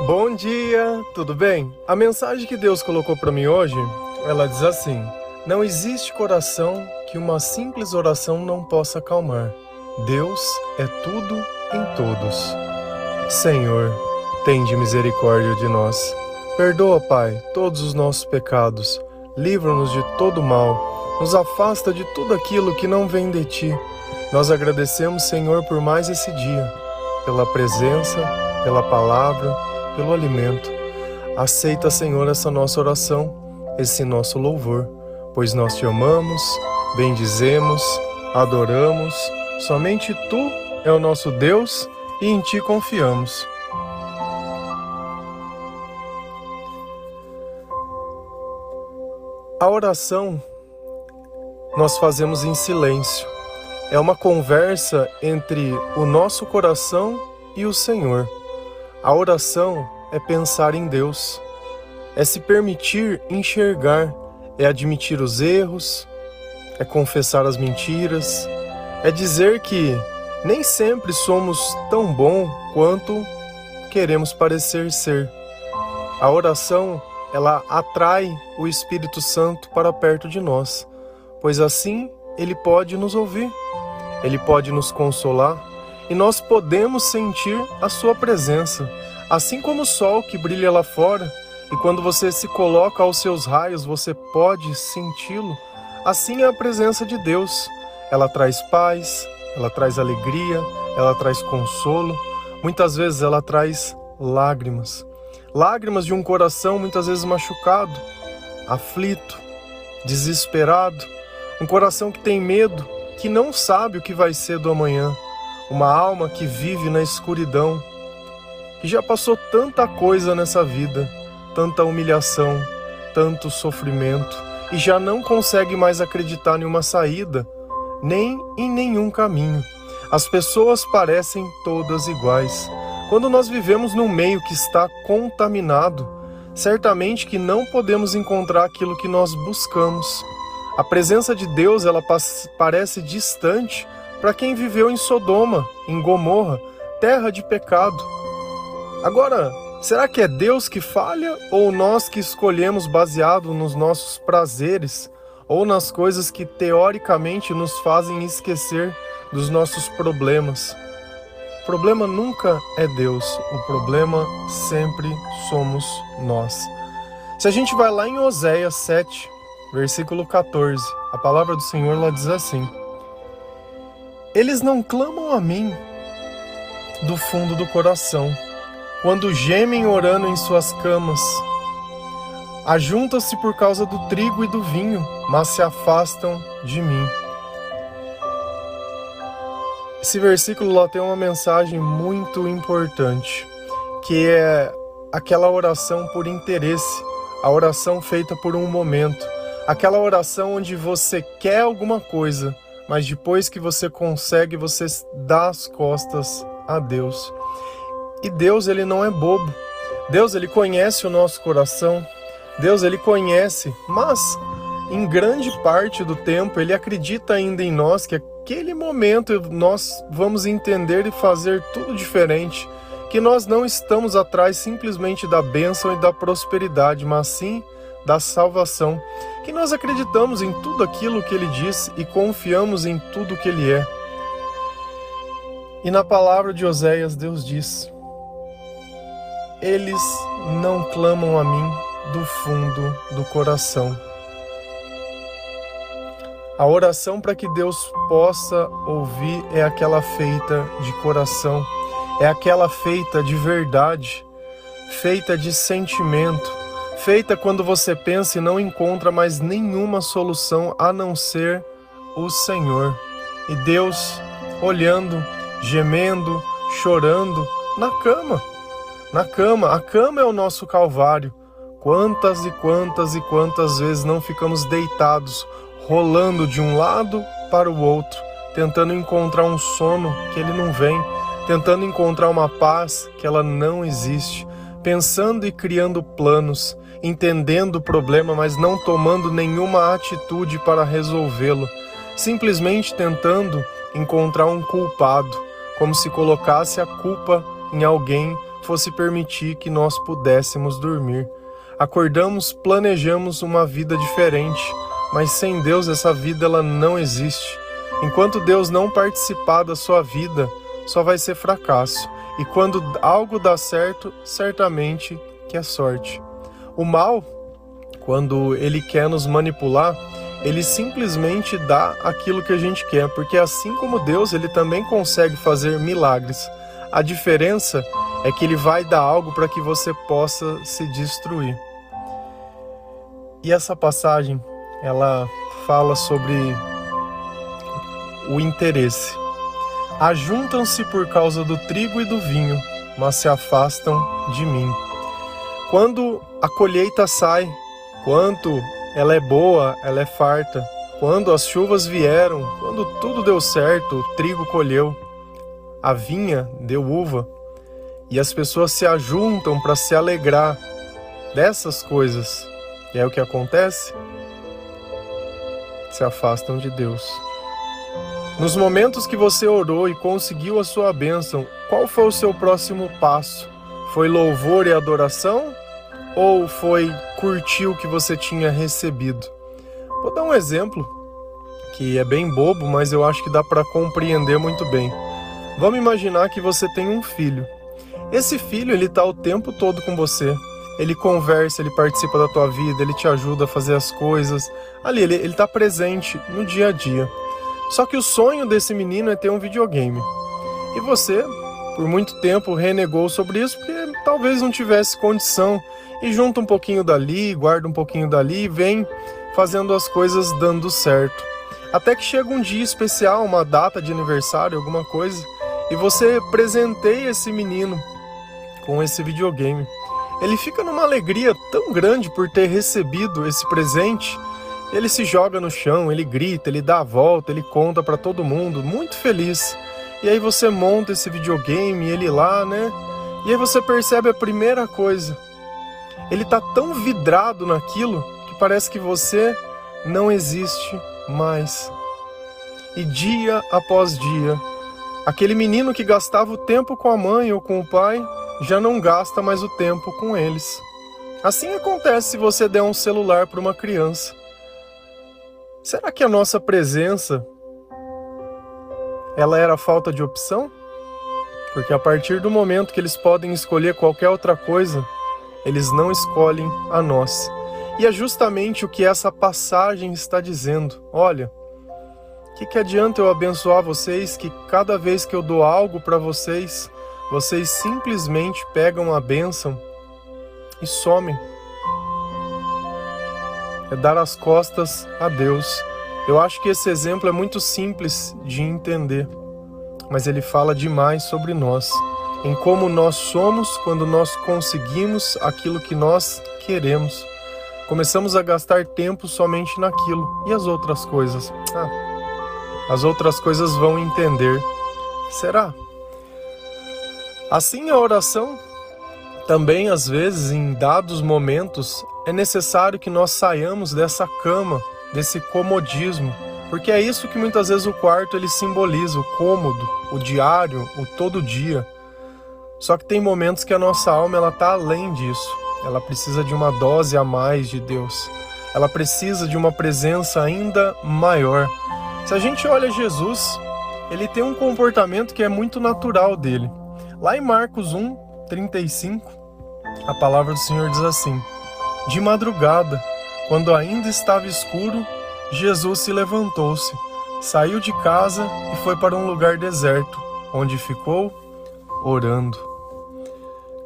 Bom dia, tudo bem? A mensagem que Deus colocou para mim hoje, ela diz assim: Não existe coração que uma simples oração não possa acalmar. Deus é tudo em todos. Senhor, tende misericórdia de nós. Perdoa, Pai, todos os nossos pecados. Livra-nos de todo mal. Nos afasta de tudo aquilo que não vem de ti. Nós agradecemos, Senhor, por mais esse dia, pela presença, pela palavra pelo alimento. Aceita, Senhor, essa nossa oração, esse nosso louvor, pois nós te amamos, bendizemos, adoramos. Somente tu é o nosso Deus e em ti confiamos. A oração nós fazemos em silêncio. É uma conversa entre o nosso coração e o Senhor. A oração é pensar em Deus, é se permitir enxergar, é admitir os erros, é confessar as mentiras, é dizer que nem sempre somos tão bom quanto queremos parecer ser. A oração, ela atrai o Espírito Santo para perto de nós, pois assim ele pode nos ouvir, ele pode nos consolar, e nós podemos sentir a sua presença, assim como o sol que brilha lá fora, e quando você se coloca aos seus raios, você pode senti-lo. Assim é a presença de Deus. Ela traz paz, ela traz alegria, ela traz consolo. Muitas vezes ela traz lágrimas. Lágrimas de um coração muitas vezes machucado, aflito, desesperado, um coração que tem medo, que não sabe o que vai ser do amanhã uma alma que vive na escuridão, que já passou tanta coisa nessa vida, tanta humilhação, tanto sofrimento, e já não consegue mais acreditar em uma saída, nem em nenhum caminho. As pessoas parecem todas iguais. Quando nós vivemos num meio que está contaminado, certamente que não podemos encontrar aquilo que nós buscamos. A presença de Deus, ela parece distante para quem viveu em Sodoma, em Gomorra, terra de pecado. Agora, será que é Deus que falha ou nós que escolhemos baseado nos nossos prazeres ou nas coisas que teoricamente nos fazem esquecer dos nossos problemas? O problema nunca é Deus, o problema sempre somos nós. Se a gente vai lá em Oséias 7, versículo 14, a palavra do Senhor lá diz assim: eles não clamam a mim do fundo do coração, quando gemem orando em suas camas. Ajuntam-se por causa do trigo e do vinho, mas se afastam de mim. Esse versículo lá tem uma mensagem muito importante, que é aquela oração por interesse, a oração feita por um momento, aquela oração onde você quer alguma coisa, mas depois que você consegue, você dá as costas a Deus. E Deus, ele não é bobo. Deus, ele conhece o nosso coração. Deus, ele conhece, mas em grande parte do tempo ele acredita ainda em nós que aquele momento nós vamos entender e fazer tudo diferente, que nós não estamos atrás simplesmente da bênção e da prosperidade, mas sim da salvação, que nós acreditamos em tudo aquilo que ele diz e confiamos em tudo que ele é. E na palavra de Oséias, Deus diz: Eles não clamam a mim do fundo do coração. A oração para que Deus possa ouvir é aquela feita de coração, é aquela feita de verdade, feita de sentimento, feita quando você pensa e não encontra mais nenhuma solução a não ser o Senhor. E Deus olhando, gemendo, chorando na cama. Na cama, a cama é o nosso calvário. Quantas e quantas e quantas vezes não ficamos deitados, rolando de um lado para o outro, tentando encontrar um sono que ele não vem, tentando encontrar uma paz que ela não existe, pensando e criando planos, entendendo o problema, mas não tomando nenhuma atitude para resolvê-lo, simplesmente tentando encontrar um culpado, como se colocasse a culpa em alguém fosse permitir que nós pudéssemos dormir. Acordamos, planejamos uma vida diferente, mas sem Deus essa vida ela não existe. Enquanto Deus não participar da sua vida, só vai ser fracasso. E quando algo dá certo, certamente que é sorte. O mal, quando ele quer nos manipular, ele simplesmente dá aquilo que a gente quer, porque assim como Deus, ele também consegue fazer milagres. A diferença é que ele vai dar algo para que você possa se destruir. E essa passagem, ela fala sobre o interesse. Ajuntam-se por causa do trigo e do vinho, mas se afastam de mim. Quando a colheita sai, quanto ela é boa, ela é farta. Quando as chuvas vieram, quando tudo deu certo, o trigo colheu, a vinha deu uva, e as pessoas se ajuntam para se alegrar dessas coisas. E é o que acontece? Se afastam de Deus. Nos momentos que você orou e conseguiu a sua bênção, qual foi o seu próximo passo? Foi louvor e adoração? Ou foi curtir o que você tinha recebido? Vou dar um exemplo que é bem bobo, mas eu acho que dá para compreender muito bem. Vamos imaginar que você tem um filho. Esse filho ele está o tempo todo com você. Ele conversa, ele participa da tua vida, ele te ajuda a fazer as coisas. Ali ele está presente no dia a dia. Só que o sonho desse menino é ter um videogame. E você, por muito tempo, renegou sobre isso porque talvez não tivesse condição e junta um pouquinho dali, guarda um pouquinho dali e vem fazendo as coisas dando certo. Até que chega um dia especial, uma data de aniversário, alguma coisa, e você presenteia esse menino com esse videogame. Ele fica numa alegria tão grande por ter recebido esse presente. Ele se joga no chão, ele grita, ele dá a volta, ele conta para todo mundo, muito feliz. E aí você monta esse videogame, ele lá, né? E aí você percebe a primeira coisa, ele está tão vidrado naquilo que parece que você não existe mais. E dia após dia, aquele menino que gastava o tempo com a mãe ou com o pai já não gasta mais o tempo com eles. Assim acontece se você der um celular para uma criança. Será que a nossa presença ela era falta de opção? Porque a partir do momento que eles podem escolher qualquer outra coisa, eles não escolhem a nós. E é justamente o que essa passagem está dizendo. Olha, o que, que adianta eu abençoar vocês que cada vez que eu dou algo para vocês, vocês simplesmente pegam a bênção e somem? É dar as costas a Deus. Eu acho que esse exemplo é muito simples de entender, mas ele fala demais sobre nós em como nós somos quando nós conseguimos aquilo que nós queremos. Começamos a gastar tempo somente naquilo e as outras coisas. Ah, as outras coisas vão entender. Será? Assim a oração também às vezes em dados momentos é necessário que nós saiamos dessa cama, desse comodismo, porque é isso que muitas vezes o quarto ele simboliza, o cômodo, o diário, o todo dia. Só que tem momentos que a nossa alma ela tá além disso. Ela precisa de uma dose a mais de Deus. Ela precisa de uma presença ainda maior. Se a gente olha Jesus, ele tem um comportamento que é muito natural dele. Lá em Marcos 1, 35, a palavra do Senhor diz assim: De madrugada, quando ainda estava escuro, Jesus se levantou-se, saiu de casa e foi para um lugar deserto, onde ficou orando.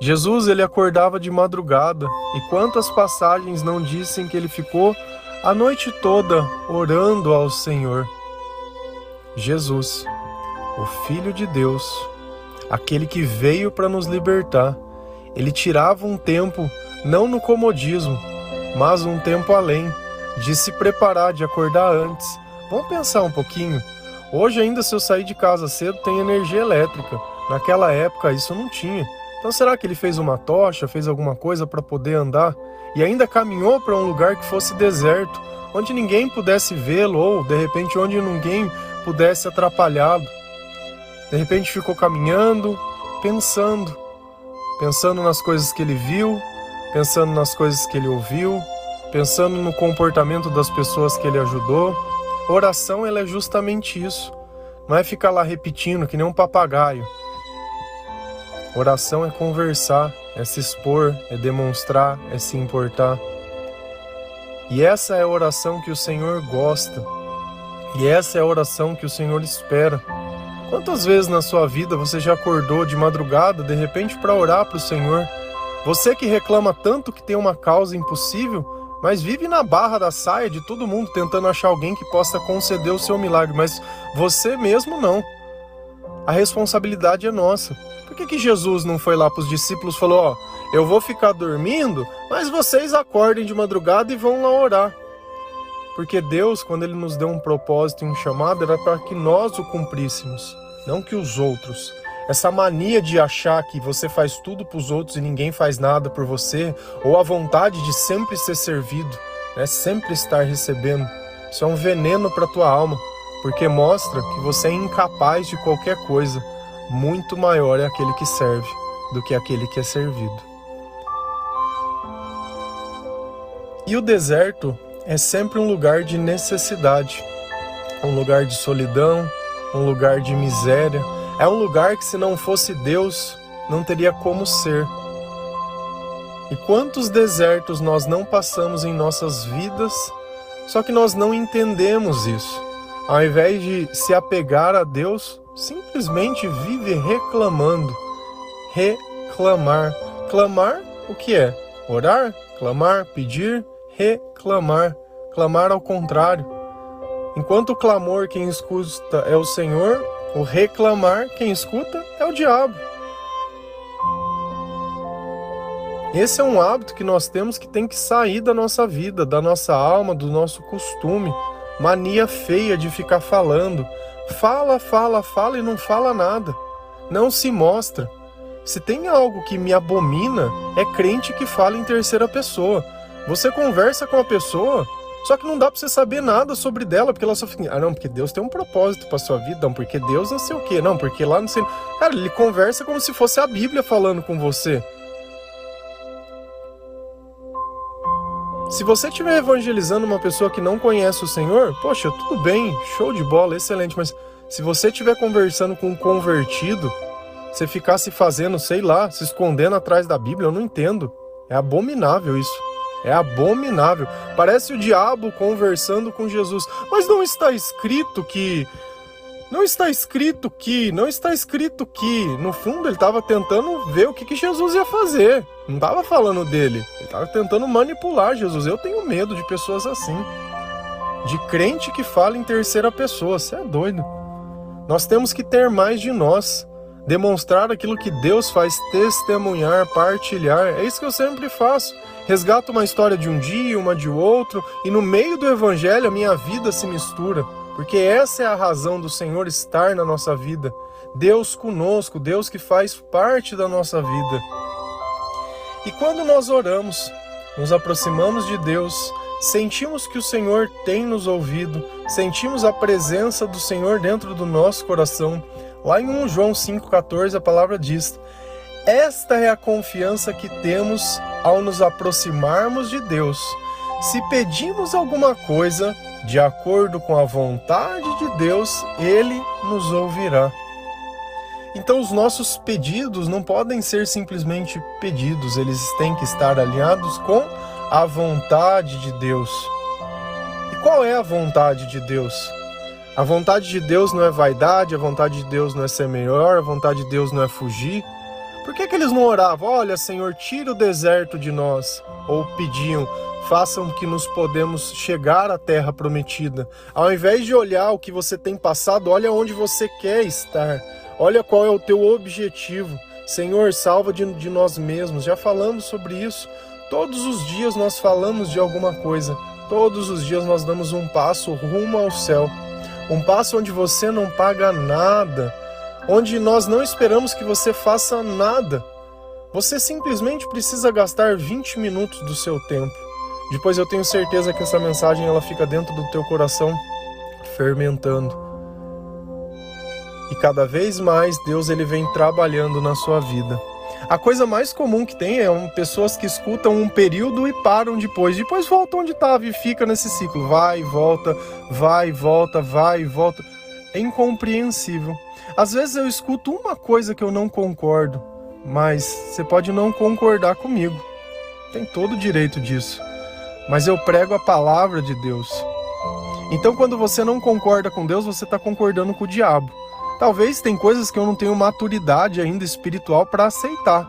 Jesus ele acordava de madrugada, e quantas passagens não dizem que ele ficou a noite toda orando ao Senhor. Jesus, o Filho de Deus, aquele que veio para nos libertar, ele tirava um tempo não no comodismo, mas um tempo além, de se preparar, de acordar antes. Vamos pensar um pouquinho. Hoje ainda se eu sair de casa cedo tem energia elétrica. Naquela época isso não tinha. Então será que ele fez uma tocha, fez alguma coisa para poder andar e ainda caminhou para um lugar que fosse deserto, onde ninguém pudesse vê-lo ou de repente onde ninguém pudesse atrapalhá-lo? De repente ficou caminhando, pensando: pensando nas coisas que ele viu, pensando nas coisas que ele ouviu, pensando no comportamento das pessoas que ele ajudou. Oração ela é justamente isso. Não é ficar lá repetindo que nem um papagaio. Oração é conversar, é se expor, é demonstrar, é se importar. E essa é a oração que o Senhor gosta. E essa é a oração que o Senhor espera. Quantas vezes na sua vida você já acordou de madrugada, de repente, para orar para o Senhor? Você que reclama tanto que tem uma causa impossível, mas vive na barra da saia de todo mundo tentando achar alguém que possa conceder o seu milagre, mas você mesmo não. A responsabilidade é nossa. Por que, que Jesus não foi lá para os discípulos e falou: Ó, eu vou ficar dormindo, mas vocês acordem de madrugada e vão lá orar? Porque Deus, quando Ele nos deu um propósito e um chamado, era para que nós o cumpríssemos, não que os outros. Essa mania de achar que você faz tudo para os outros e ninguém faz nada por você, ou a vontade de sempre ser servido, né? sempre estar recebendo, isso é um veneno para tua alma, porque mostra que você é incapaz de qualquer coisa. Muito maior é aquele que serve do que aquele que é servido. E o deserto é sempre um lugar de necessidade, um lugar de solidão, um lugar de miséria é um lugar que, se não fosse Deus, não teria como ser. E quantos desertos nós não passamos em nossas vidas, só que nós não entendemos isso. Ao invés de se apegar a Deus, simplesmente vive reclamando. Reclamar. Clamar o que é? Orar, clamar, pedir, reclamar. Clamar ao contrário. Enquanto o clamor quem escuta é o Senhor, o reclamar, quem escuta, é o diabo. Esse é um hábito que nós temos que tem que sair da nossa vida, da nossa alma, do nosso costume. Mania feia de ficar falando. Fala, fala, fala e não fala nada. Não se mostra. Se tem algo que me abomina, é crente que fala em terceira pessoa. Você conversa com a pessoa, só que não dá pra você saber nada sobre dela, porque ela só fica. Ah, não, porque Deus tem um propósito pra sua vida. Não, porque Deus não sei o quê. Não, porque lá não sei. Cara, ele conversa como se fosse a Bíblia falando com você. Se você estiver evangelizando uma pessoa que não conhece o Senhor, poxa, tudo bem, show de bola, excelente. Mas se você estiver conversando com um convertido, você ficar se fazendo, sei lá, se escondendo atrás da Bíblia, eu não entendo. É abominável isso. É abominável. Parece o diabo conversando com Jesus. Mas não está escrito que. Não está escrito que. Não está escrito que. No fundo, ele estava tentando ver o que, que Jesus ia fazer. Não estava falando dele. Ele estava tentando manipular Jesus. Eu tenho medo de pessoas assim. De crente que fala em terceira pessoa. Você é doido. Nós temos que ter mais de nós demonstrar aquilo que Deus faz, testemunhar, partilhar. É isso que eu sempre faço resgato uma história de um dia, uma de outro, e no meio do evangelho a minha vida se mistura, porque essa é a razão do Senhor estar na nossa vida. Deus conosco, Deus que faz parte da nossa vida. E quando nós oramos, nos aproximamos de Deus, sentimos que o Senhor tem nos ouvido, sentimos a presença do Senhor dentro do nosso coração. Lá em 1 João 5,14 a palavra diz: esta é a confiança que temos ao nos aproximarmos de Deus. Se pedimos alguma coisa de acordo com a vontade de Deus, Ele nos ouvirá. Então, os nossos pedidos não podem ser simplesmente pedidos, eles têm que estar alinhados com a vontade de Deus. E qual é a vontade de Deus? A vontade de Deus não é vaidade, a vontade de Deus não é ser melhor, a vontade de Deus não é fugir, por que, que eles não oravam? Olha, Senhor, tira o deserto de nós. Ou pediam, façam que nos podemos chegar à terra prometida. Ao invés de olhar o que você tem passado, olha onde você quer estar. Olha qual é o teu objetivo. Senhor, salva de, de nós mesmos. Já falamos sobre isso. Todos os dias nós falamos de alguma coisa. Todos os dias nós damos um passo rumo ao céu. Um passo onde você não paga nada onde nós não esperamos que você faça nada. Você simplesmente precisa gastar 20 minutos do seu tempo. Depois eu tenho certeza que essa mensagem ela fica dentro do teu coração fermentando. E cada vez mais Deus ele vem trabalhando na sua vida. A coisa mais comum que tem é pessoas que escutam um período e param depois. Depois voltam onde estava e fica nesse ciclo. Vai volta, vai volta, vai volta. É incompreensível. Às vezes eu escuto uma coisa que eu não concordo, mas você pode não concordar comigo. Tem todo o direito disso. Mas eu prego a palavra de Deus. Então, quando você não concorda com Deus, você está concordando com o diabo. Talvez tem coisas que eu não tenho maturidade ainda espiritual para aceitar.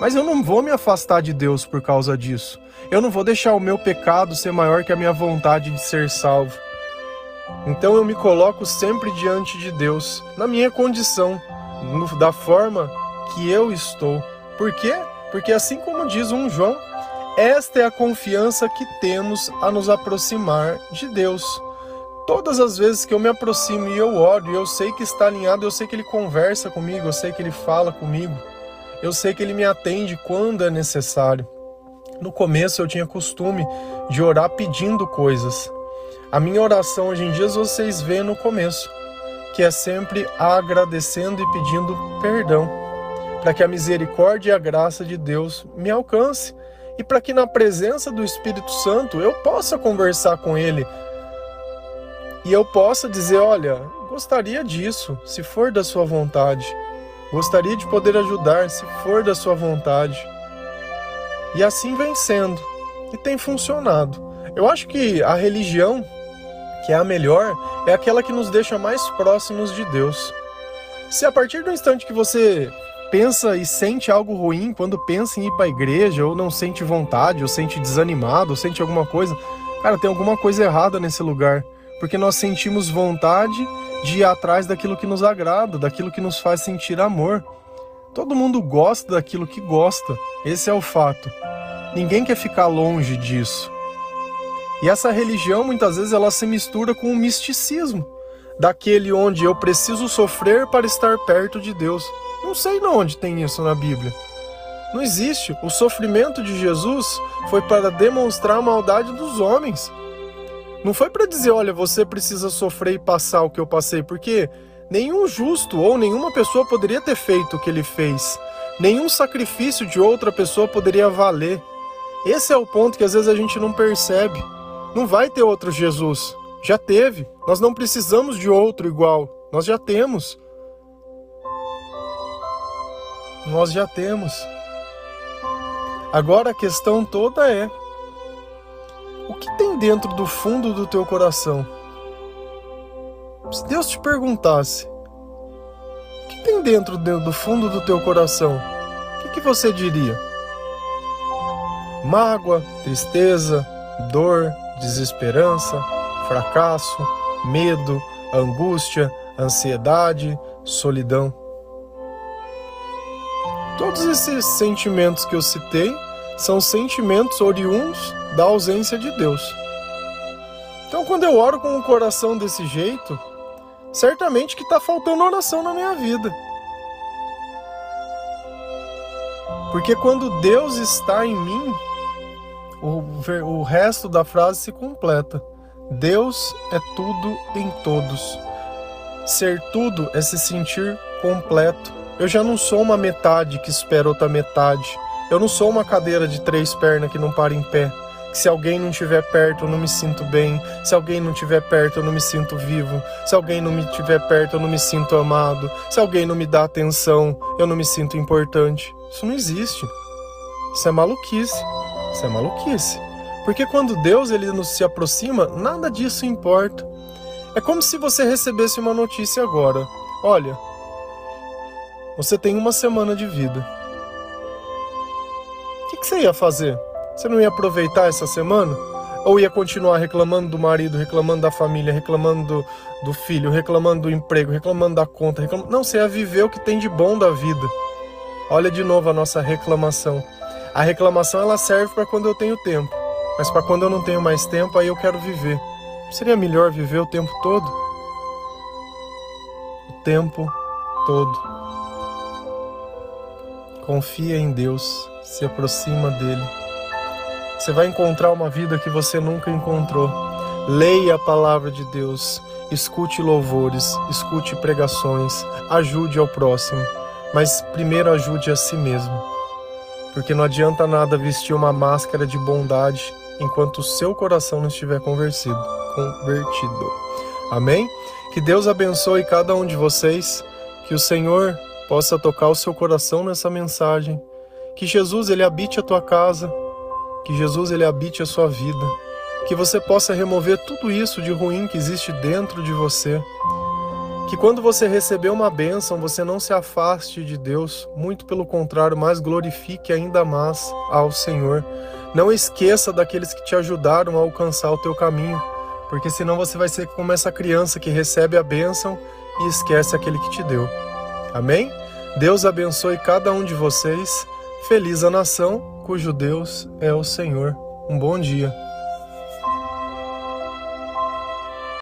Mas eu não vou me afastar de Deus por causa disso. Eu não vou deixar o meu pecado ser maior que a minha vontade de ser salvo. Então eu me coloco sempre diante de Deus, na minha condição, no, da forma que eu estou. Por quê? Porque assim como diz um João, esta é a confiança que temos a nos aproximar de Deus. Todas as vezes que eu me aproximo e eu oro, eu sei que está alinhado, eu sei que ele conversa comigo, eu sei que ele fala comigo, eu sei que ele me atende quando é necessário. No começo eu tinha costume de orar pedindo coisas. A minha oração hoje em dia vocês veem no começo, que é sempre agradecendo e pedindo perdão, para que a misericórdia e a graça de Deus me alcance e para que na presença do Espírito Santo eu possa conversar com ele e eu possa dizer: olha, gostaria disso, se for da sua vontade. Gostaria de poder ajudar, se for da sua vontade. E assim vem sendo. E tem funcionado. Eu acho que a religião, que é a melhor, é aquela que nos deixa mais próximos de Deus. Se a partir do instante que você pensa e sente algo ruim quando pensa em ir para a igreja, ou não sente vontade, ou sente desanimado, ou sente alguma coisa, cara, tem alguma coisa errada nesse lugar porque nós sentimos vontade de ir atrás daquilo que nos agrada, daquilo que nos faz sentir amor. Todo mundo gosta daquilo que gosta, esse é o fato. Ninguém quer ficar longe disso. E essa religião muitas vezes ela se mistura com o misticismo, daquele onde eu preciso sofrer para estar perto de Deus. Não sei de onde tem isso na Bíblia. Não existe. O sofrimento de Jesus foi para demonstrar a maldade dos homens. Não foi para dizer, olha, você precisa sofrer e passar o que eu passei, porque nenhum justo ou nenhuma pessoa poderia ter feito o que ele fez. Nenhum sacrifício de outra pessoa poderia valer. Esse é o ponto que às vezes a gente não percebe. Não vai ter outro Jesus. Já teve. Nós não precisamos de outro igual. Nós já temos. Nós já temos. Agora a questão toda é: o que tem dentro do fundo do teu coração? Se Deus te perguntasse, o que tem dentro do fundo do teu coração? O que, que você diria? Mágoa, tristeza, dor, desesperança, fracasso, medo, angústia, ansiedade, solidão. Todos esses sentimentos que eu citei são sentimentos oriundos da ausência de Deus. Então, quando eu oro com o coração desse jeito, certamente que está faltando oração na minha vida. Porque quando Deus está em mim, o, o resto da frase se completa. Deus é tudo em todos. Ser tudo é se sentir completo. Eu já não sou uma metade que espera outra metade. Eu não sou uma cadeira de três pernas que não para em pé. Que se alguém não estiver perto, eu não me sinto bem. Se alguém não estiver perto, eu não me sinto vivo. Se alguém não me estiver perto, eu não me sinto amado. Se alguém não me dá atenção, eu não me sinto importante. Isso não existe. Isso é maluquice. Isso é maluquice. Porque quando Deus ele nos se aproxima, nada disso importa. É como se você recebesse uma notícia agora. Olha, você tem uma semana de vida que você ia fazer? Você não ia aproveitar essa semana? Ou ia continuar reclamando do marido, reclamando da família, reclamando do, do filho, reclamando do emprego, reclamando da conta? Reclamando... Não, você ia viver o que tem de bom da vida. Olha de novo a nossa reclamação. A reclamação ela serve para quando eu tenho tempo, mas para quando eu não tenho mais tempo, aí eu quero viver. Seria melhor viver o tempo todo? O tempo todo. Confia em Deus se aproxima dele. Você vai encontrar uma vida que você nunca encontrou. Leia a palavra de Deus, escute louvores, escute pregações, ajude ao próximo, mas primeiro ajude a si mesmo. Porque não adianta nada vestir uma máscara de bondade enquanto o seu coração não estiver convertido. convertido. Amém? Que Deus abençoe cada um de vocês, que o Senhor possa tocar o seu coração nessa mensagem, que Jesus ele habite a tua casa, que Jesus ele habite a sua vida, que você possa remover tudo isso de ruim que existe dentro de você que quando você receber uma bênção, você não se afaste de Deus, muito pelo contrário, mas glorifique ainda mais ao Senhor. Não esqueça daqueles que te ajudaram a alcançar o teu caminho, porque senão você vai ser como essa criança que recebe a bênção e esquece aquele que te deu. Amém? Deus abençoe cada um de vocês. Feliz a nação cujo Deus é o Senhor. Um bom dia.